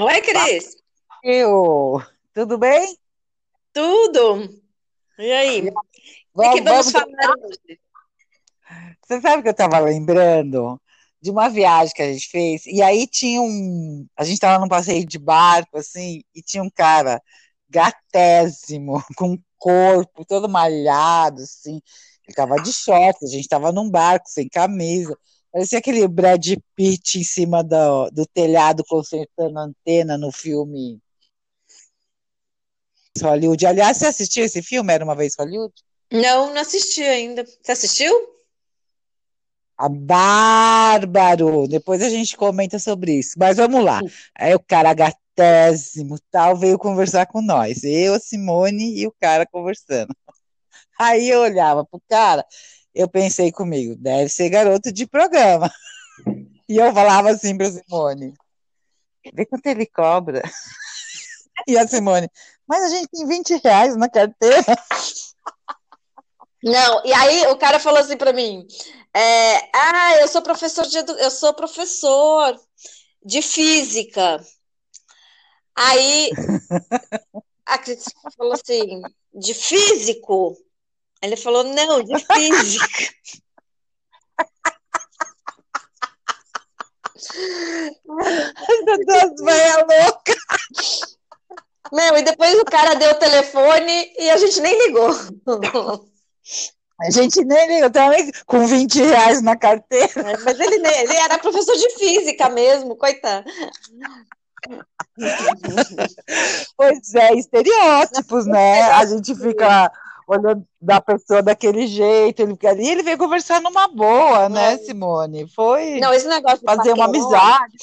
Oi, Cris. Eu. Tudo bem? Tudo. E aí? O que, vamos, vamos falar hoje? Você sabe que eu estava lembrando de uma viagem que a gente fez, e aí tinha um. A gente estava num passeio de barco, assim, e tinha um cara gatésimo, com corpo todo malhado, assim. Ele tava de short, a gente tava num barco, sem camisa. Parecia aquele Brad Pitt em cima do, do telhado consertando antena no filme Hollywood. Aliás, você assistiu esse filme? Era uma vez Hollywood? Não, não assisti ainda. Você assistiu? A bárbaro! Depois a gente comenta sobre isso. Mas vamos lá. Aí o cara gatésimo tal veio conversar com nós. Eu, a Simone e o cara conversando. Aí eu olhava pro cara, eu pensei comigo, deve ser garoto de programa. E eu falava assim para Simone: vê quanto ele cobra. E a Simone, mas a gente tem 20 reais na carteira. Não, e aí o cara falou assim para mim: é, ah, eu sou professor de edu... eu sou professor de física. Aí a Cris falou assim: de físico? Ele falou, não, de física. Meu Deus, vai louca. Meu, e depois o cara deu o telefone e a gente nem ligou. A gente nem ligou, também com 20 reais na carteira. É, mas ele, ele era professor de física mesmo, coitado. Pois é, estereótipos, né? A gente fica olhando da pessoa daquele jeito, ele fica ele veio conversar numa boa, né, Simone? Foi Não, esse negócio fazer uma amizade.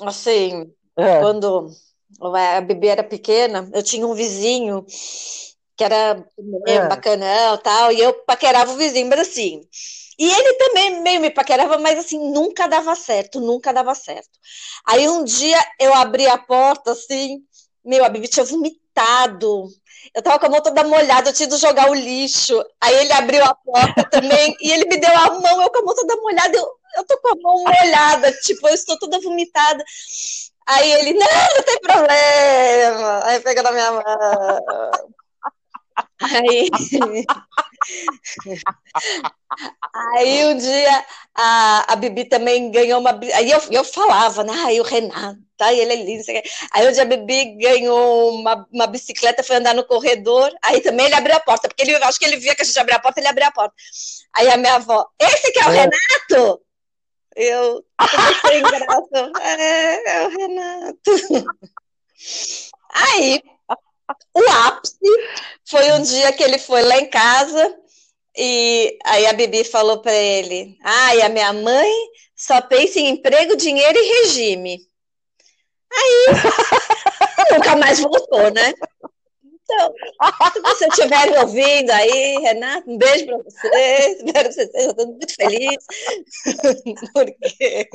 Assim, é. quando a bebê era pequena, eu tinha um vizinho que era é. bacanão tal, e eu paquerava o vizinho, mas assim. E ele também meio me paquerava, mas assim, nunca dava certo, nunca dava certo. Aí um dia eu abri a porta, assim, meu, a bebê tinha vomitado eu tava com a mão toda molhada, eu tinha ido jogar o lixo. Aí ele abriu a porta também e ele me deu a mão, eu com a mão toda molhada, eu, eu tô com a mão molhada, tipo, eu estou toda vomitada. Aí ele, não, não tem problema. Aí pega na minha mão. Aí, aí um dia a, a Bibi também ganhou uma. Aí eu, eu falava, né? Aí o Renato, aí ele é lindo. Aí um dia a Bibi ganhou uma, uma bicicleta, foi andar no corredor. Aí também ele abriu a porta, porque ele acho que ele via que a gente abria a porta, ele abriu a porta. Aí a minha avó, esse que é o é. Renato? Eu, sem graça. É, é o Renato. Aí o ápice foi um dia que ele foi lá em casa e aí a Bibi falou para ele: Ah, e a minha mãe só pensa em emprego, dinheiro e regime. Aí nunca mais voltou, né? Então, se você estiver me ouvindo aí, Renato, um beijo para você. Espero que você esteja muito feliz. Porque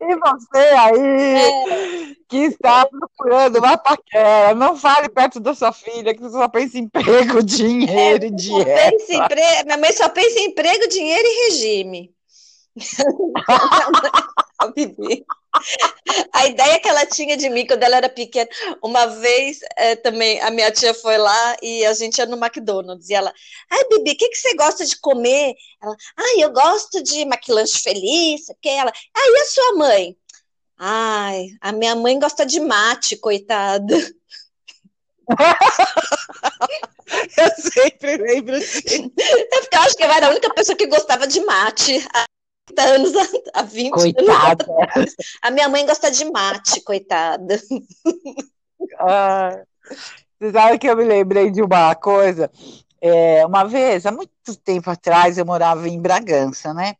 e você aí, é. que está procurando uma paquera, não fale perto da sua filha, que você só pensa em emprego, dinheiro é, e dieta. Empre... Minha mãe só pensa em emprego, dinheiro e regime. A ideia que ela tinha de mim quando ela era pequena, uma vez é, também a minha tia foi lá e a gente ia no McDonald's e ela, ai Bibi, o que, que você gosta de comer? Ela, ai, eu gosto de McLanche feliz, que ela, ai, e a sua mãe? Ai, a minha mãe gosta de mate, coitada. eu sempre lembro disso. É eu acho que eu era a única pessoa que gostava de mate. 30 anos, há 20 coitada. anos. A minha mãe gosta de mate, coitada. Ah, você sabe que eu me lembrei de uma coisa? É, uma vez, há muito tempo atrás, eu morava em Bragança, né?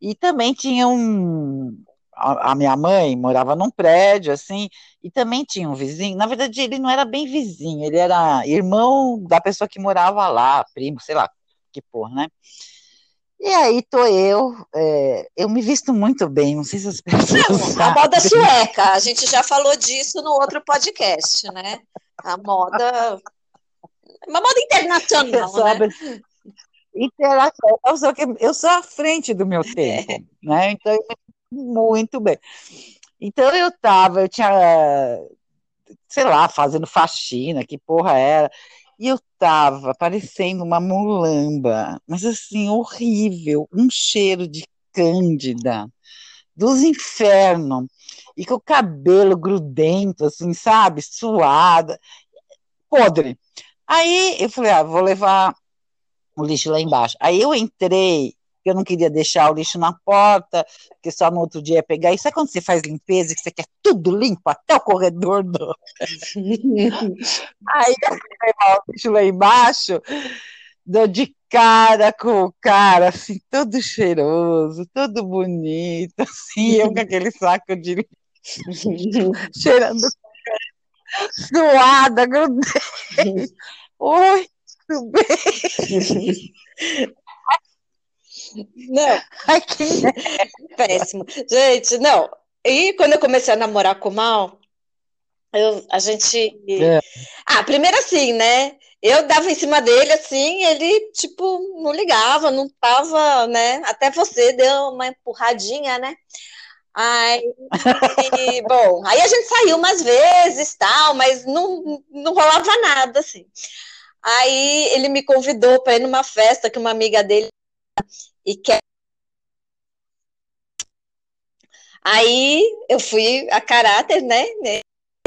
E também tinha um. A, a minha mãe morava num prédio, assim, e também tinha um vizinho. Na verdade, ele não era bem vizinho, ele era irmão da pessoa que morava lá, primo, sei lá, que porra, né? E aí tô eu, é, eu me visto muito bem, não sei se as pessoas. Não, a moda sueca, a gente já falou disso no outro podcast, né? A moda. Uma moda internacional, né? Internacional. Eu sou, eu sou à frente do meu tempo, é. né? Então, eu me muito bem. Então eu tava, eu tinha, sei lá, fazendo faxina, que porra era. E eu tava parecendo uma mulamba, mas assim, horrível, um cheiro de cândida, dos infernos, e com o cabelo grudento, assim, sabe, suada, podre. Aí eu falei, ah, vou levar o lixo lá embaixo. Aí eu entrei, eu não queria deixar o lixo na porta, porque só no outro dia ia pegar. E sabe quando você faz limpeza, que você quer tudo limpo, até o corredor do... Aí eu levar o lixo lá embaixo, dou de cara com o cara, assim, todo cheiroso, todo bonito, assim, eu com aquele saco de lixo, cheirando suada, grudei. Oi, tudo bem? Não. Ai, que... Péssimo. Gente, não. E quando eu comecei a namorar com o Mal, eu, a gente. É. Ah, primeiro assim, né? Eu dava em cima dele assim, ele, tipo, não ligava, não tava, né? Até você deu uma empurradinha, né? Aí, bom, aí a gente saiu umas vezes, tal, mas não, não rolava nada, assim. Aí ele me convidou para ir numa festa que uma amiga dele e quer. Aí eu fui a caráter, né? né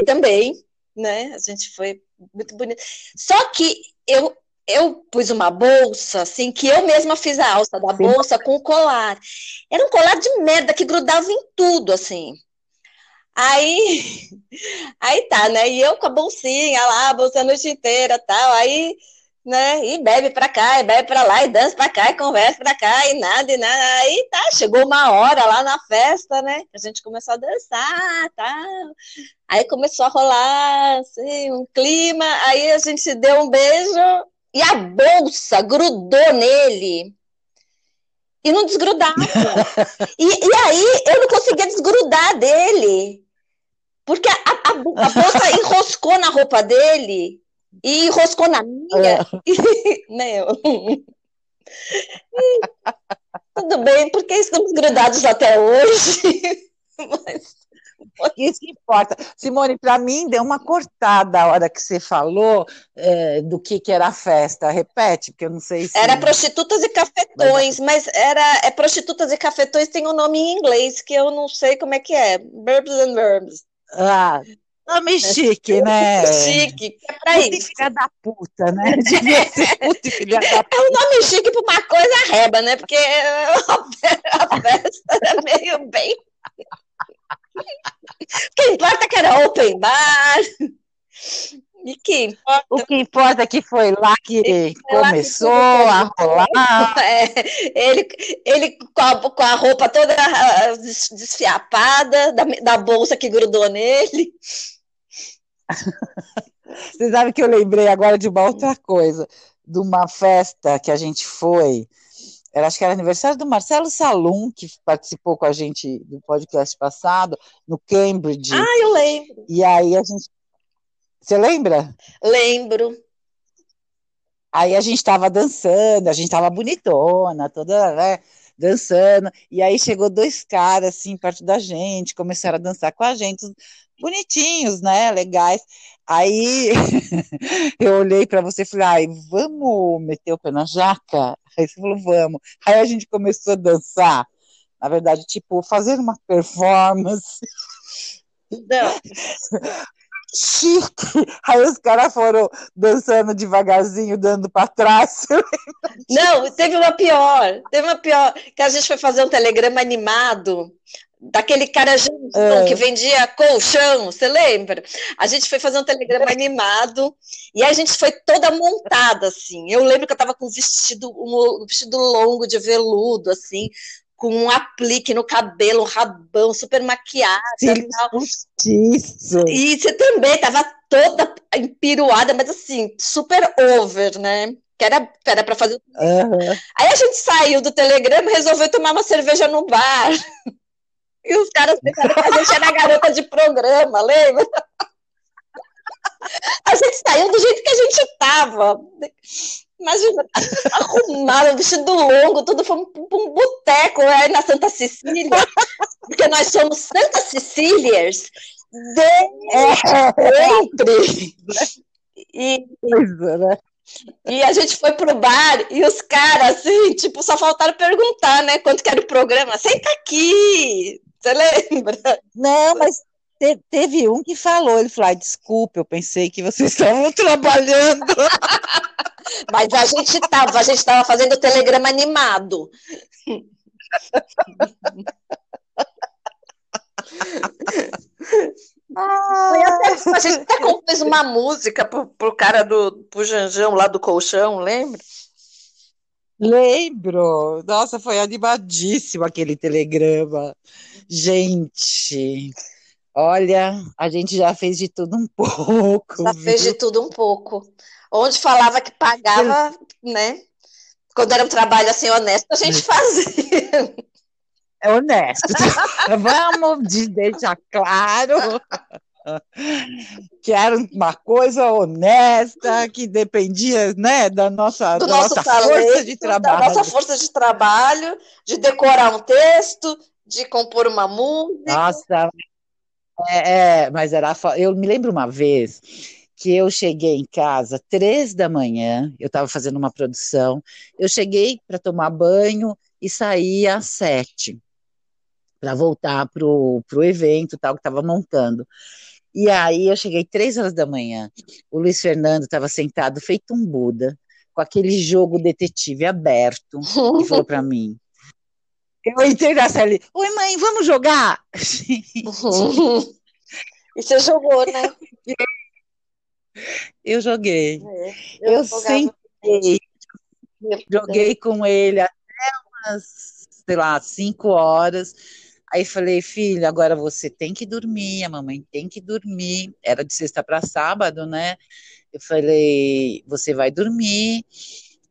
também, né? A gente foi muito bonito. Só que eu eu pus uma bolsa, assim, que eu mesma fiz a alça da bolsa com o colar. Era um colar de merda que grudava em tudo, assim. Aí, aí tá, né? E eu com a bolsinha lá, a bolsa a noite inteira tal. Aí né? E bebe pra cá, e bebe pra lá, e dança pra cá, e conversa pra cá, e nada, e nada. Aí tá, chegou uma hora lá na festa, né? A gente começou a dançar, tá? Aí começou a rolar, assim, um clima, aí a gente deu um beijo, e a bolsa grudou nele. E não desgrudava. e, e aí eu não conseguia desgrudar dele. Porque a, a, a bolsa enroscou na roupa dele e enroscou na minha. É. Meu. Tudo bem, porque estamos grudados até hoje. Mas... Isso que importa. Simone, para mim deu uma cortada a hora que você falou é, do que, que era a festa. Repete, porque eu não sei se. Era prostitutas e cafetões, mas, era é prostitutas e cafetões tem um nome em inglês que eu não sei como é que é. Verbs and verbs. Ah, Nome chique, né? Chique, é pra puta isso. filha da puta, né? Devia ser puta filha da puta. É um nome chique pra uma coisa reba, né? Porque a festa era meio bem. O que importa é que era open bar. E que importa? O que importa é que foi lá que começou lá que a rolar. É, ele ele com, a, com a roupa toda ah, desfiapada, da, da bolsa que grudou nele. Você sabe que eu lembrei agora de uma outra coisa, de uma festa que a gente foi. Era, acho que era aniversário do Marcelo Salum, que participou com a gente do podcast passado, no Cambridge. Ah, eu lembro. E aí a gente. Você lembra? Lembro. Aí a gente estava dançando, a gente estava bonitona, toda, né, dançando. E aí chegou dois caras assim perto da gente, começaram a dançar com a gente bonitinhos, né? Legais. Aí eu olhei para você e falei, ai, vamos meter o pé na jaca? Aí você falou, vamos. Aí a gente começou a dançar. Na verdade, tipo, fazer uma performance. Não. Chique. Aí os caras foram dançando devagarzinho, dando para trás. Não, teve uma pior. Teve uma pior. Que a gente foi fazer um telegrama animado daquele cara é. que vendia colchão, você lembra? A gente foi fazer um telegrama animado e a gente foi toda montada, assim. Eu lembro que eu tava com um vestido, um vestido longo de veludo, assim, com um aplique no cabelo, um rabão, super maquiada. Isso. E você também tava toda empiruada, mas assim, super over, né? Que era, pra fazer. Uhum. Aí a gente saiu do telegrama e resolveu tomar uma cerveja no bar. E os caras pensaram que a gente era garota de programa, lembra? A gente saiu do jeito que a gente estava. Imagina, arrumado, vestido longo, tudo foi um, um boteco aí na Santa Cecília. porque nós somos tantas Cecílias desde sempre. E, né? e a gente foi pro bar e os caras, assim, tipo, só faltaram perguntar, né, quanto que era o programa. Senta aqui! Você lembra? Não, mas te, teve um que falou, ele falou, ah, desculpa, eu pensei que vocês estavam trabalhando. mas a gente estava, a gente estava fazendo o telegrama animado. Ah, a gente até compôs uma música pro, pro cara do pro Janjão lá do colchão, lembra? Lembro. Nossa, foi animadíssimo aquele telegrama. Gente, olha, a gente já fez de tudo um pouco. Já viu? fez de tudo um pouco. Onde falava que pagava, né? Quando era um trabalho assim honesto, a gente fazia. É honesto. Vamos deixar claro que era uma coisa honesta, que dependia né, da nossa, da nossa talento, força de trabalho. Da nossa força de trabalho, de decorar um texto, de compor uma música. Nossa, é, é, mas era. Eu me lembro uma vez que eu cheguei em casa três da manhã, eu estava fazendo uma produção, eu cheguei para tomar banho e saí às sete para voltar pro, pro evento tal que estava montando. E aí eu cheguei três horas da manhã, o Luiz Fernando estava sentado feito um Buda, com aquele jogo detetive aberto, e falou para mim. Eu entrei na sala e, oi mãe, vamos jogar? E você jogou, né? Eu joguei. É, Eu jogava. sentei, joguei com ele até umas, sei lá, cinco horas. Aí falei, filho, agora você tem que dormir, a mamãe tem que dormir. Era de sexta para sábado, né? Eu falei, você vai dormir.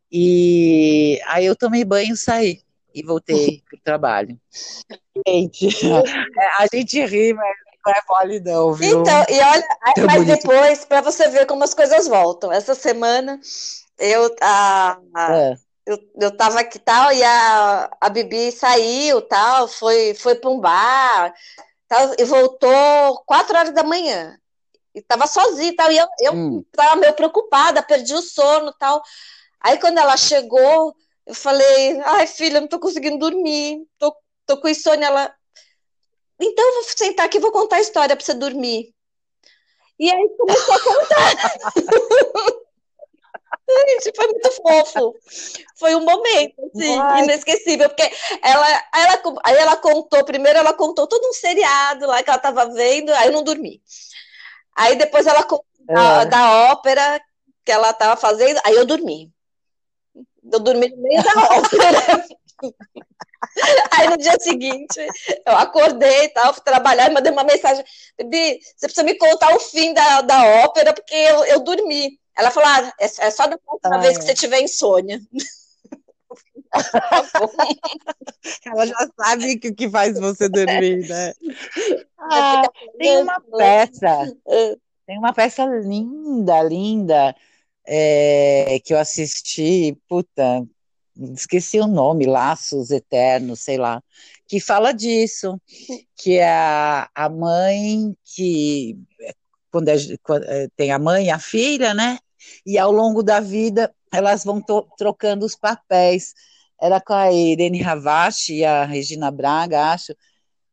E aí eu tomei banho, saí e voltei pro trabalho. Gente, a gente ri, mas não é mole não, viu? Então, e olha, aí, Tão mas bonito. depois, para você ver como as coisas voltam. Essa semana eu, a, a- É. eu, eu tava aqui tal, e a, a Bibi saiu tal, foi, foi para um bar tal, e voltou quatro horas da manhã. E tava sozinha e tal, e eu, eu Hum. tava meio preocupada, perdi o sono tal. Aí quando ela chegou, eu falei, ai filha, não tô conseguindo dormir, tô, tô com insônia. Ela, então eu vou sentar aqui e vou contar a história para você dormir. E aí começou a contar. Gente, foi muito fofo. Foi um momento, assim, Ai. inesquecível, porque ela, ela, aí ela contou, primeiro ela contou todo um seriado lá que ela estava vendo, aí eu não dormi. Aí depois ela contou da, É. da ópera que ela estava fazendo, aí eu dormi. Eu dormi no meio da ópera. Aí no dia seguinte, eu acordei e tal, fui trabalhar e mandei uma mensagem: Bibi, você precisa me contar o fim da, da ópera, porque eu, eu dormi. Ela falou: ah, é, é só da próxima Ah, vez é. que você tiver insônia. Ela já sabe o que, que faz você dormir, né? Aí Ah, fica tem uma falando, peça, ah, tem uma peça linda, linda, é, que eu assisti, puta, esqueci o nome, Laços Eternos, sei lá, que fala disso, que é a, a mãe que, quando, é- quando, é, tem a mãe e a filha, né? E ao longo da vida elas vão trocando os papéis. Era com a Irene Ravache e a Regina Braga, acho.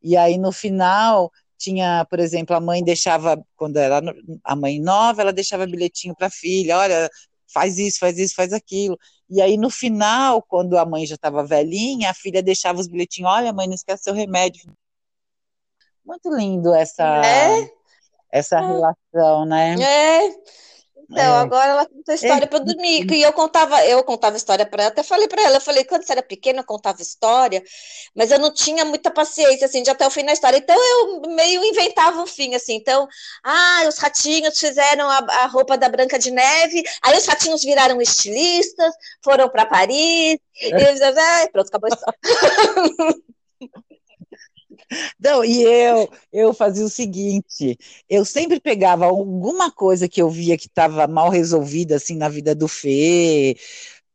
E aí no final tinha, por exemplo, a mãe deixava, quando era a mãe nova, ela deixava bilhetinho para a filha, olha, faz isso, faz isso, faz aquilo. E aí no final, quando a mãe já estava velhinha, a filha deixava os bilhetinhos, olha, mãe, não esquece seu remédio. Muito lindo essa É? essa Ah. relação, né? É. Então, É. agora ela conta a história para eu dormir. E eu contava, eu contava história para ela, até falei para ela, eu falei, quando você era pequena, eu contava história, mas eu não tinha muita paciência, assim, de até o fim da história. Então, eu meio inventava um fim, assim. Então, ah, os ratinhos fizeram a, a roupa da Branca de Neve, aí os ratinhos viraram estilistas, foram para Paris, e ah, pronto, acabou a história. Não, e eu, eu fazia o seguinte, eu sempre pegava alguma coisa que eu via que estava mal resolvida assim na vida do Fê,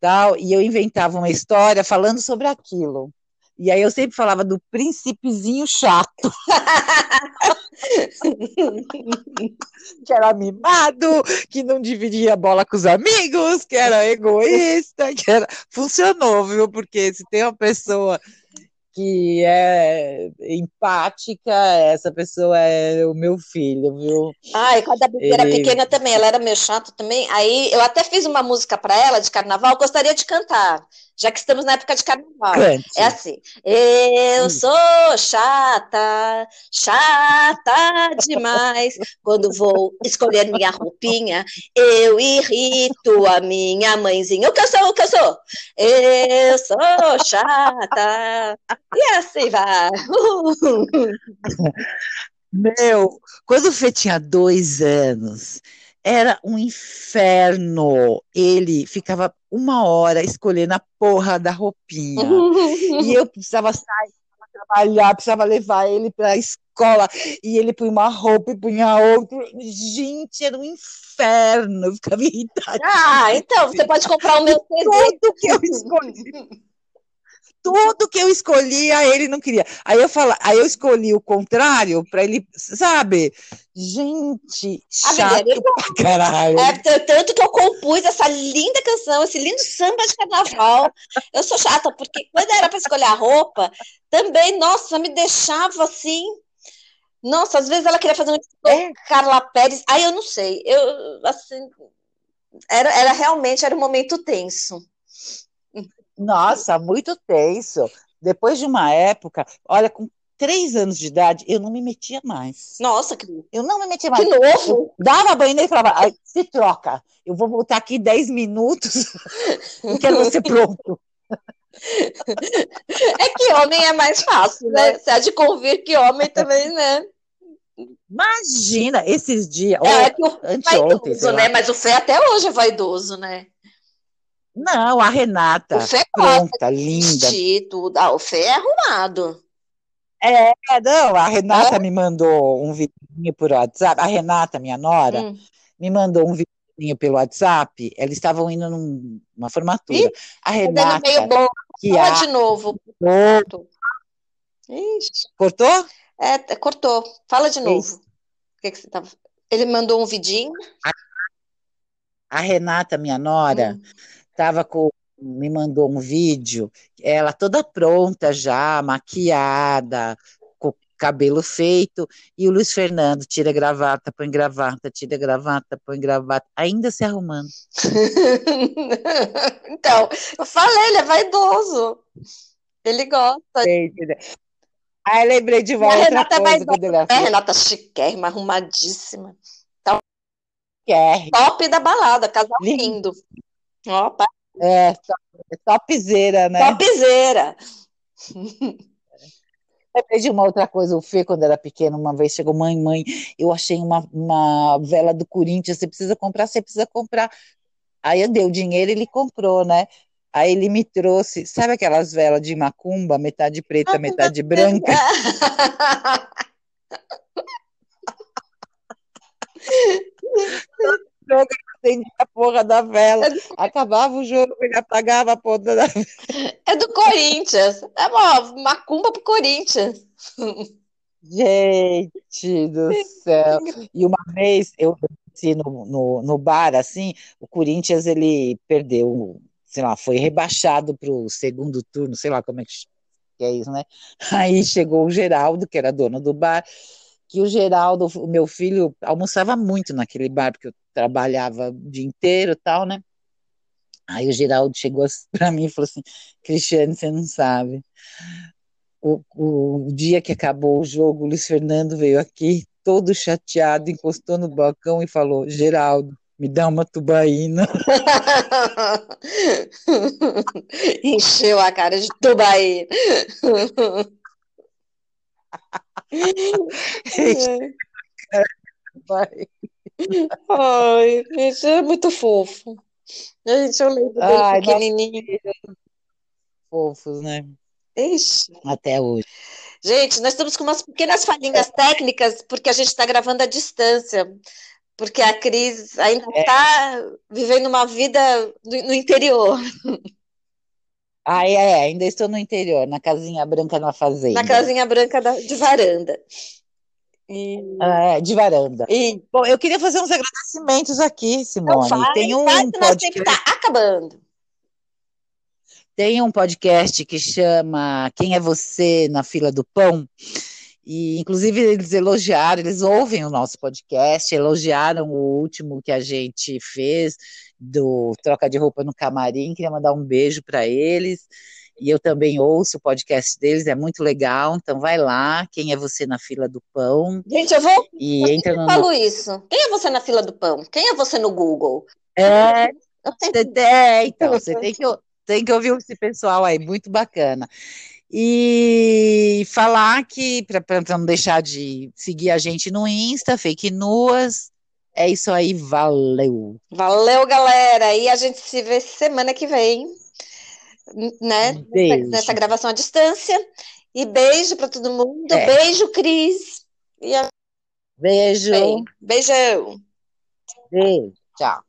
tal, e eu inventava uma história falando sobre aquilo. E aí eu sempre falava do príncipezinho chato. que era mimado, que não dividia bola com os amigos, que era egoísta, que era... funcionou, viu? Porque se tem uma pessoa que é empática, essa pessoa é o meu filho, viu? Ai, quando a Bibi era pequena também, ela era meio chata também. Aí eu até fiz uma música para ela de carnaval, gostaria de cantar já que estamos na época de carnaval. Cante. É assim. Eu hum. sou chata, chata demais. Quando vou escolher minha roupinha, eu irrito a minha mãezinha. O que eu sou? O que eu sou? Eu sou chata. E assim vai. Meu, quando o Fê tinha dois anos, era um inferno. Ele ficava uma hora escolhendo a porra da roupinha. e eu precisava sair para trabalhar, precisava levar ele para a escola. E ele punha uma roupa e punha outra. Gente, era um inferno. Eu ficava irritada. Ah, então, você pode comprar o meu CD. Tudo que eu escolhi tudo que eu escolhia, ele não queria. Aí eu falo, aí eu escolhi o contrário para ele, sabe? Gente, chato pra caralho. É, tanto que eu compus essa linda canção, esse lindo samba de carnaval. Eu sou chata, porque quando era para escolher a roupa, também, nossa, me deixava assim. Nossa, às vezes ela queria fazer um é. Carla Pérez. Aí eu não sei. Eu, assim, era, era realmente era um momento tenso. Nossa, muito tenso. Depois de uma época, olha, com três anos de idade, eu não me metia mais. Nossa, que... eu não me metia mais. Que novo! Eu dava banho nele e falava, se troca, eu vou voltar aqui dez minutos, não quero você pronto. É que homem é mais fácil, né? Você há de convir que homem também, né? Imagina, esses dias. É, é que o anteontem, vaidoso, né? Mas o Fê até hoje é vaidoso, né? Não, a Renata. O Fê pronta, linda. Tudo. Ah, o Fê é arrumado. É, não, a Renata é? me mandou um vidinho por WhatsApp. A Renata, minha nora, hum. me mandou um vidinho pelo WhatsApp. Eles estavam indo numa formatura. Ih, a Renata. Meio bom. Que Fala a... de novo. Cortou? Cortou? É, cortou. Fala de novo. O que, que você tava... Ele mandou um vidinho. A, a Renata, minha nora, hum tava com me mandou um vídeo, ela toda pronta já, maquiada, com cabelo feito, e o Luiz Fernando tira gravata, põe gravata, tira gravata, põe gravata, ainda se arrumando. então, eu falei, ele é vaidoso. Ele gosta. Aí lembrei de uma a Renata coisa. É vaidosa, é, Renata chiquérrima, arrumadíssima. Tá... Top da balada, casal lindo. Opa. É, topzera, né? Topzera. Lembrei de uma outra coisa, o Fê, quando era pequeno, uma vez chegou, mãe, mãe, eu achei uma, uma vela do Corinthians, você precisa comprar, você precisa comprar. Aí eu dei o dinheiro, ele comprou, né? Aí ele me trouxe, sabe aquelas velas de macumba, metade preta, metade branca? acendia a porra da vela, é do... acabava o jogo, ele apagava a ponta da vela. É do Corinthians, é uma macumba pro Corinthians. Gente do céu. E uma vez eu assim, no, no, no bar, assim, o Corinthians ele perdeu, sei lá, foi rebaixado para o segundo turno, sei lá como é que é isso, né? Aí chegou o Geraldo, que era dono do bar, que o Geraldo, o meu filho, almoçava muito naquele bar, porque eu trabalhava o dia inteiro e tal, né? Aí o Geraldo chegou para mim e falou assim: Cristiane, você não sabe. O, o, o, dia que acabou o jogo, o Luiz Fernando veio aqui, todo chateado, encostou no balcão e falou: Geraldo, me dá uma tubaína. Encheu a cara de tubaína. Ai, gente, é muito fofo. Gente, eu lembro dele Ai, pequenininho. Fofos, né? Ixi. Até hoje. Gente, nós estamos com umas pequenas falhinhas técnicas, porque a gente está gravando à distância. Porque a Cris ainda está é. vivendo uma vida no, no interior. Ah, é, é, ainda estou no interior, na casinha branca na fazenda. Na casinha branca da, de varanda. E... Ah, é, de varanda. E... Bom, eu queria fazer uns agradecimentos aqui, Simone. Não faz, Tem um faz, podcast... tempo está acabando. Tem um podcast que chama Quem é Você na Fila do Pão? E, inclusive, eles elogiaram, eles ouvem o nosso podcast, elogiaram o último que a gente fez, do Troca de Roupa no Camarim. Queria mandar um beijo para eles. E eu também ouço o podcast deles, é muito legal. Então, vai lá. Quem é você na fila do pão? Gente, eu vou. E eu entra no. falo isso. Quem é você na fila do pão? Quem é você no Google? É, é então, você tem que, tem que ouvir esse pessoal aí, muito bacana. E falar que, para não deixar de seguir a gente no Insta, Fake Nuas. É isso aí, valeu. Valeu, galera. E a gente se vê semana que vem, né? Beijo. Nessa gravação à distância. E beijo para todo mundo. É. Beijo, Cris. E a... Beijo. Beijão. Beijo. Tchau.